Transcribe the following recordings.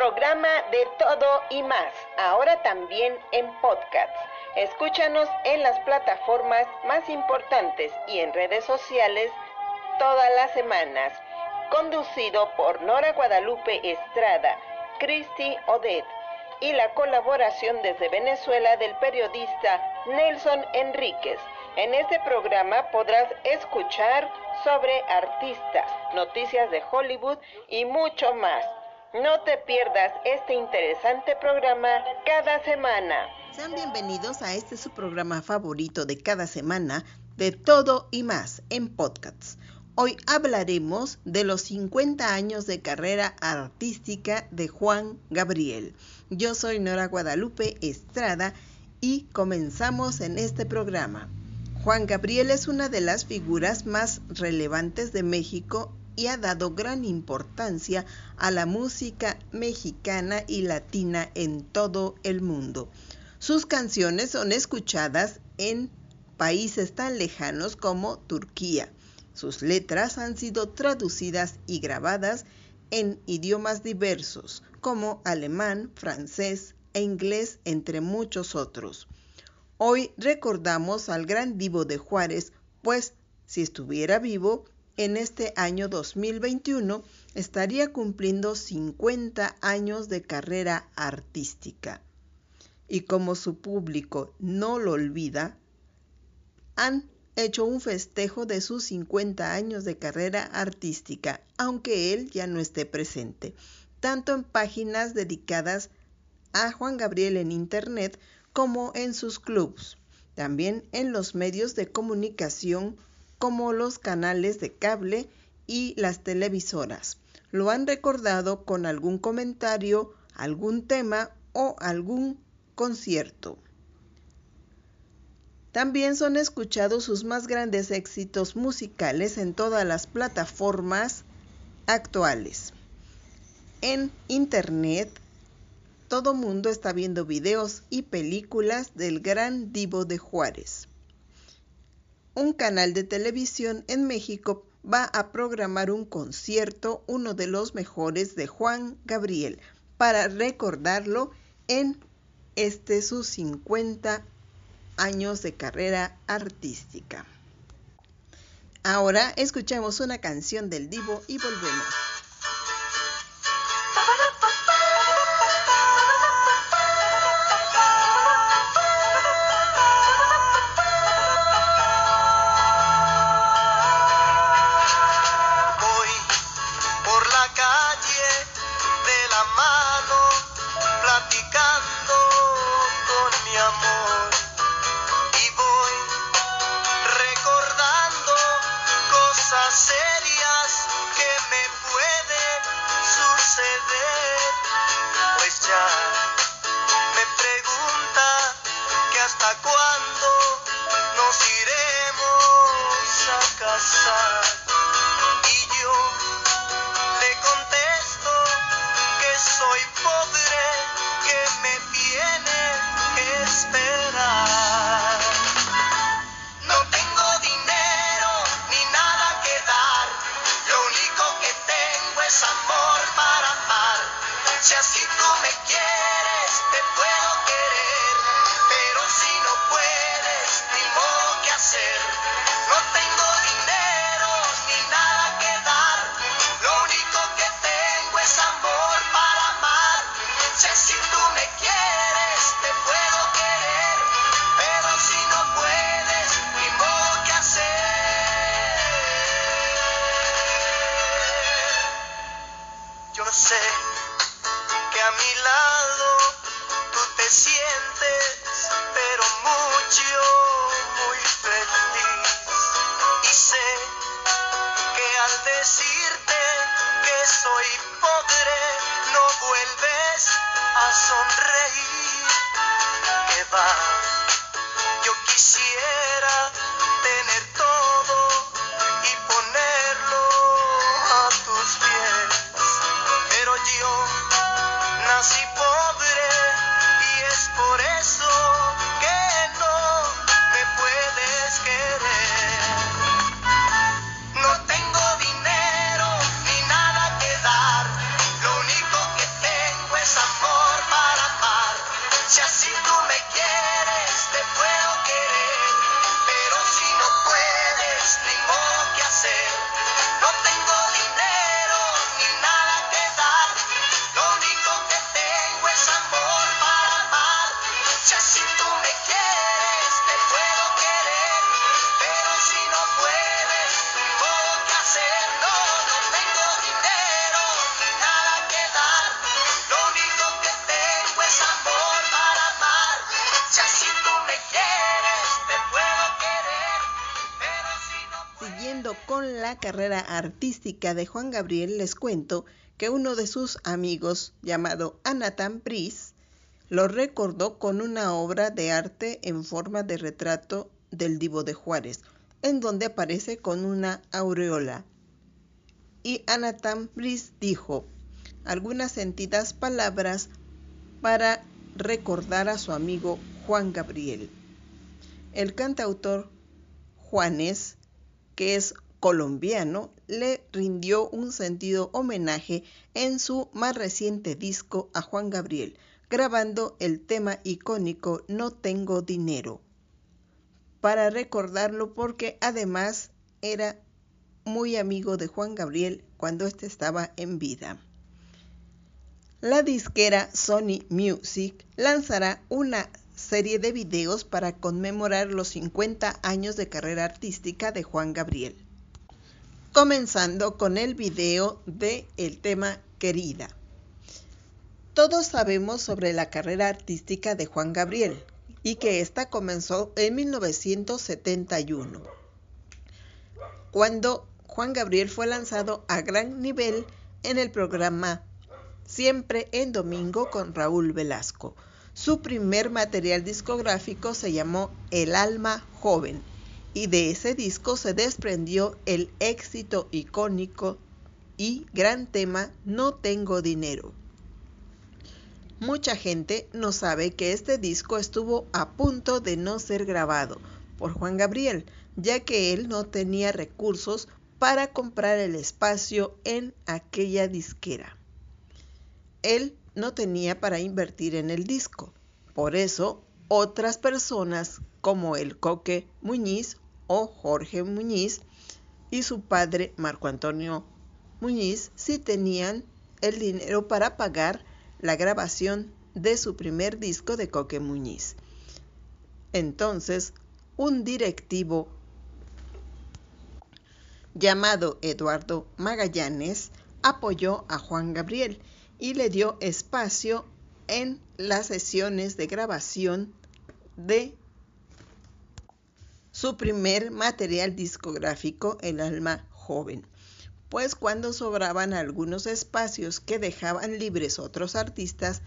programa de todo y más, ahora también en podcast. Escúchanos en las plataformas más importantes y en redes sociales todas las semanas. Conducido por Nora Guadalupe Estrada, Cristi Odet y la colaboración desde Venezuela del periodista Nelson Enríquez. En este programa podrás escuchar sobre artistas, noticias de Hollywood y mucho más. No te pierdas este interesante programa cada semana. Sean bienvenidos a este su programa favorito de cada semana, de todo y más en podcasts. Hoy hablaremos de los 50 años de carrera artística de Juan Gabriel. Yo soy Nora Guadalupe Estrada y comenzamos en este programa. Juan Gabriel es una de las figuras más relevantes de México y ha dado gran importancia a la música mexicana y latina en todo el mundo. Sus canciones son escuchadas en países tan lejanos como Turquía. Sus letras han sido traducidas y grabadas en idiomas diversos como alemán, francés e inglés, entre muchos otros. Hoy recordamos al gran divo de Juárez, pues si estuviera vivo, en este año 2021 estaría cumpliendo 50 años de carrera artística. Y como su público no lo olvida, han hecho un festejo de sus 50 años de carrera artística, aunque él ya no esté presente, tanto en páginas dedicadas a Juan Gabriel en Internet como en sus clubs, también en los medios de comunicación como los canales de cable y las televisoras. Lo han recordado con algún comentario, algún tema o algún concierto. También son escuchados sus más grandes éxitos musicales en todas las plataformas actuales. En Internet, todo mundo está viendo videos y películas del gran divo de Juárez un canal de televisión en México va a programar un concierto, uno de los mejores de Juan Gabriel, para recordarlo en este sus 50 años de carrera artística. Ahora escuchemos una canción del Divo y volvemos. Brasil. Con la carrera artística de Juan Gabriel, les cuento que uno de sus amigos, llamado Anatan Pris, lo recordó con una obra de arte en forma de retrato del Divo de Juárez, en donde aparece con una aureola. Y Anatan Pris dijo algunas sentidas palabras para recordar a su amigo Juan Gabriel. El cantautor Juanes, que es colombiano, le rindió un sentido homenaje en su más reciente disco a Juan Gabriel, grabando el tema icónico No tengo dinero, para recordarlo porque además era muy amigo de Juan Gabriel cuando éste estaba en vida. La disquera Sony Music lanzará una serie de videos para conmemorar los 50 años de carrera artística de Juan Gabriel comenzando con el video de el tema Querida. Todos sabemos sobre la carrera artística de Juan Gabriel y que ésta comenzó en 1971, cuando Juan Gabriel fue lanzado a gran nivel en el programa Siempre en Domingo con Raúl Velasco. Su primer material discográfico se llamó El alma joven y de ese disco se desprendió el éxito icónico y gran tema No tengo dinero. Mucha gente no sabe que este disco estuvo a punto de no ser grabado por Juan Gabriel, ya que él no tenía recursos para comprar el espacio en aquella disquera. Él no tenía para invertir en el disco. Por eso, otras personas como el Coque Muñiz o Jorge Muñiz y su padre Marco Antonio Muñiz sí tenían el dinero para pagar la grabación de su primer disco de Coque Muñiz. Entonces, un directivo llamado Eduardo Magallanes apoyó a Juan Gabriel y le dio espacio en las sesiones de grabación de su primer material discográfico, El alma joven. Pues cuando sobraban algunos espacios que dejaban libres otros artistas,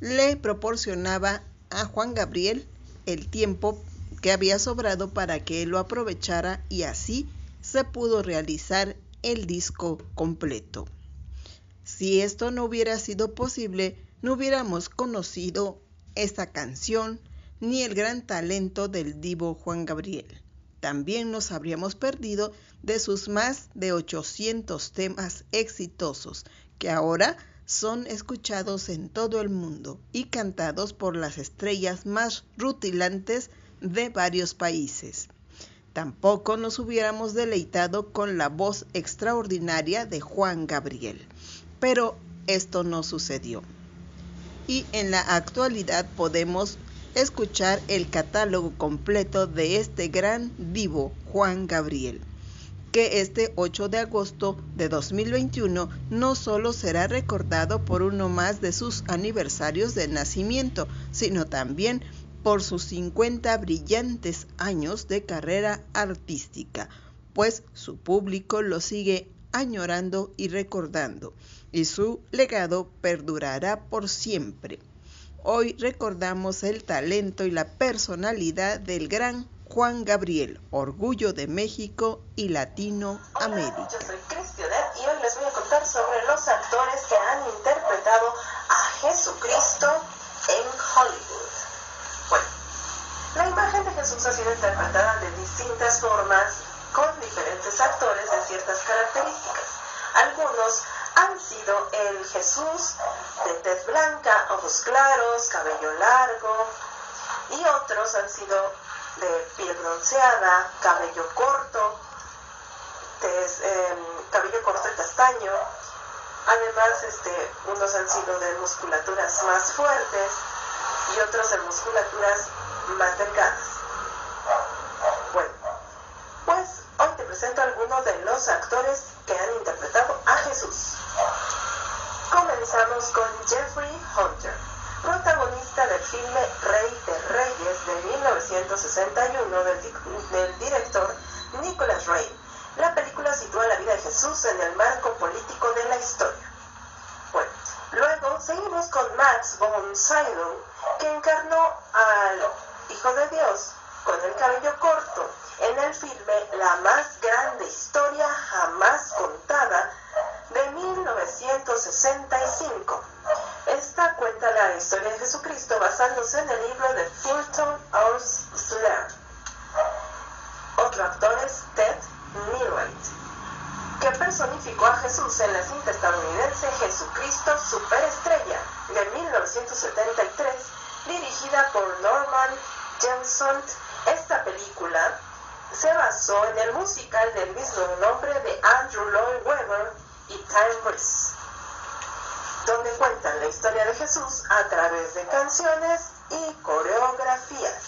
le proporcionaba a Juan Gabriel el tiempo que había sobrado para que él lo aprovechara y así se pudo realizar el disco completo. Si esto no hubiera sido posible, no hubiéramos conocido esta canción, ni el gran talento del divo Juan Gabriel. También nos habríamos perdido de sus más de 800 temas exitosos que ahora son escuchados en todo el mundo y cantados por las estrellas más rutilantes de varios países. Tampoco nos hubiéramos deleitado con la voz extraordinaria de Juan Gabriel. Pero esto no sucedió. Y en la actualidad podemos escuchar el catálogo completo de este gran divo Juan Gabriel que este 8 de agosto de 2021 no solo será recordado por uno más de sus aniversarios de nacimiento, sino también por sus 50 brillantes años de carrera artística, pues su público lo sigue añorando y recordando, y su legado perdurará por siempre. Hoy recordamos el talento y la personalidad del gran Juan Gabriel, orgullo de México y Latinoamérica. yo soy Cristianet y hoy les voy a contar sobre los actores que han interpretado a Jesucristo en Hollywood. Bueno, la imagen de Jesús ha sido interpretada de distintas formas con diferentes actores de ciertas características. Algunos han sido el Jesús de tez blanca, ojos claros, cabello largo, y otros han sido de piel bronceada, cabello corto, em, cabello corto y castaño. Además, este, unos han sido de musculaturas más fuertes y otros de musculaturas más delgadas. Bueno, pues hoy te presento algunos de los actores que han interpretado. Comenzamos con Jeffrey Hunter, protagonista del filme Rey de Reyes de 1961 del, del director Nicholas Ray. La película sitúa la vida de Jesús en el marco político de la historia. Bueno, luego seguimos con Max von Sydow, que encarnó al Hijo de Dios en la cinta estadounidense Jesucristo Superestrella de 1973, dirigida por Norman Jameson. Esta película se basó en el musical del mismo nombre de Andrew Lloyd Webber y Time Brice, donde cuentan la historia de Jesús a través de canciones y coreografías.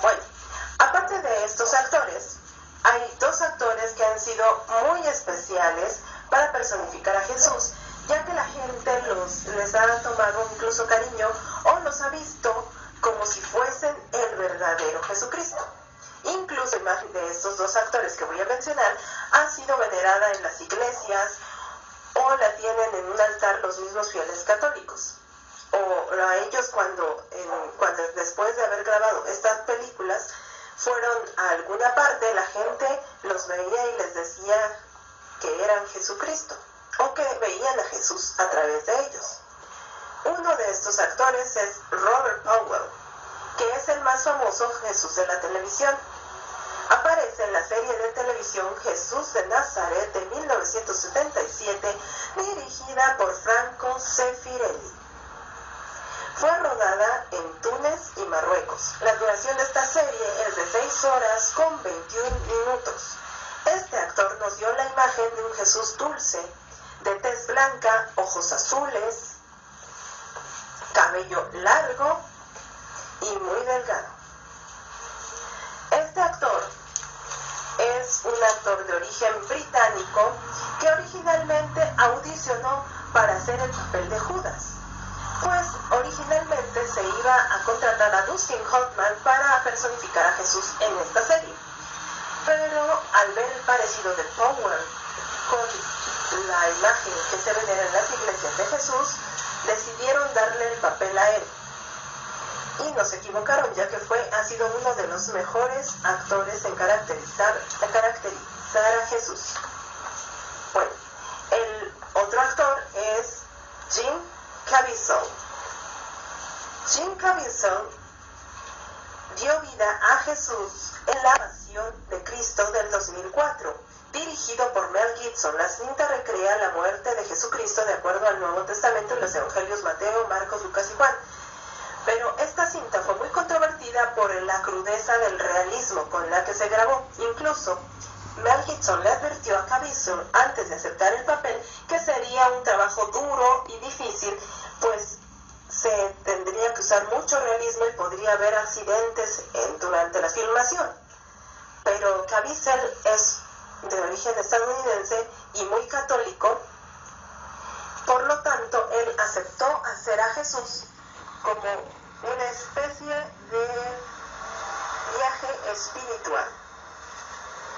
Bueno, aparte de estos actores, hay dos actores que han sido muy especiales para personificar a Jesús, ya que la gente los, les ha tomado incluso cariño o los ha visto como si fuesen el verdadero Jesucristo. Incluso imagen de estos dos actores que voy a mencionar ha sido venerada en las iglesias o la tienen en un altar los mismos fieles católicos. O a ellos cuando, cuando después de haber grabado estas películas fueron a alguna parte, la gente los Jesucristo o que veían a Jesús a través de ellos. Uno de estos actores es Robert Powell, que es el más famoso Jesús de la televisión. Aparece en la serie de televisión Jesús de Nazaret de 1977, dirigida por Franco Sefirelli. Fue rodada en Túnez y Marruecos. La duración de esta serie es de 6 horas con 21 minutos. Este actor nos dio la de un Jesús dulce, de tez blanca, ojos azules, cabello largo y muy delgado. Este actor es un actor de origen británico que originalmente audicionó para hacer el papel de Judas, pues originalmente se iba a contratar a Dustin Hoffman para personificar a Jesús en esta serie. Pero al ver el parecido de Power imagen que se venera en las iglesias de Jesús, decidieron darle el papel a él. Y no se equivocaron, ya que fue, ha sido uno de los mejores actores en caracterizar, en caracterizar a Jesús. Bueno, el otro actor es Jim Caviezel. Jim Caviezel dio vida a Jesús en la pasión de Cristo del 2004 dirigido por Mel Gibson. La cinta recrea la muerte de Jesucristo de acuerdo al Nuevo Testamento en los Evangelios Mateo, Marcos, Lucas y Juan. Pero esta cinta fue muy controvertida por la crudeza del realismo con la que se grabó. Incluso Mel Gibson le advirtió a Caviezel antes de aceptar el papel que sería un trabajo duro y difícil, pues se tendría que usar mucho realismo y podría haber accidentes durante la filmación. Pero Caviezel es de origen estadounidense y muy católico, por lo tanto, él aceptó hacer a Jesús como una especie de viaje espiritual.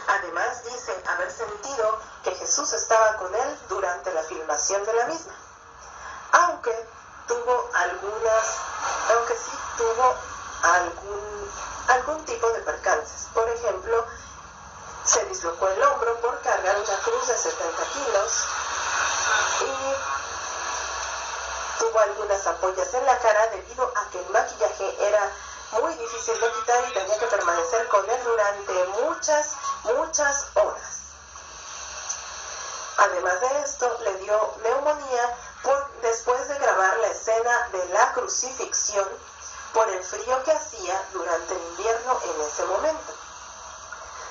Además, dice haber sentido que Jesús estaba con él durante la filmación de la misma, aunque tuvo algunas, aunque sí tuvo algún, algún tipo de percances. Por ejemplo, se dislocó el hombro por cargar una cruz de 70 kilos y tuvo algunas ampollas en la cara debido a que el maquillaje era muy difícil de quitar y tenía que permanecer con él durante muchas, muchas horas. Además de esto, le dio neumonía por, después de grabar la escena de la crucifixión por el frío que hacía durante el invierno en ese momento.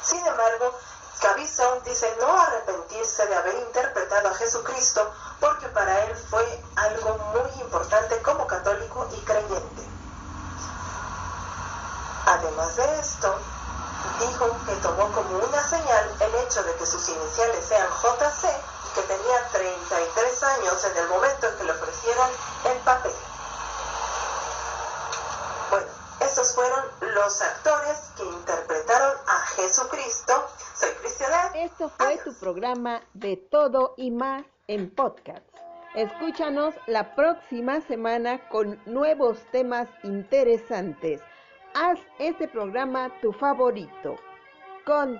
Sin embargo, Cabizón dice no arrepentirse de haber interpretado a Jesucristo porque para él fue algo muy importante como católico y creyente. Además de esto, dijo que tomó como una señal el hecho de que sus iniciales sean JC y que tenía 33 años en el momento en que le ofrecieron el papel. Fue programa de todo y más en podcast. Escúchanos la próxima semana con nuevos temas interesantes. Haz este programa tu favorito. Con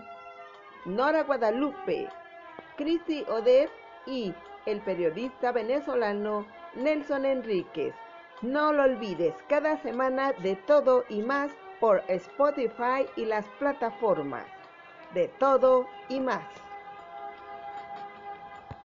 Nora Guadalupe, Cristi Odez y el periodista venezolano Nelson Enríquez. No lo olvides, cada semana de todo y más por Spotify y las plataformas. De todo y más.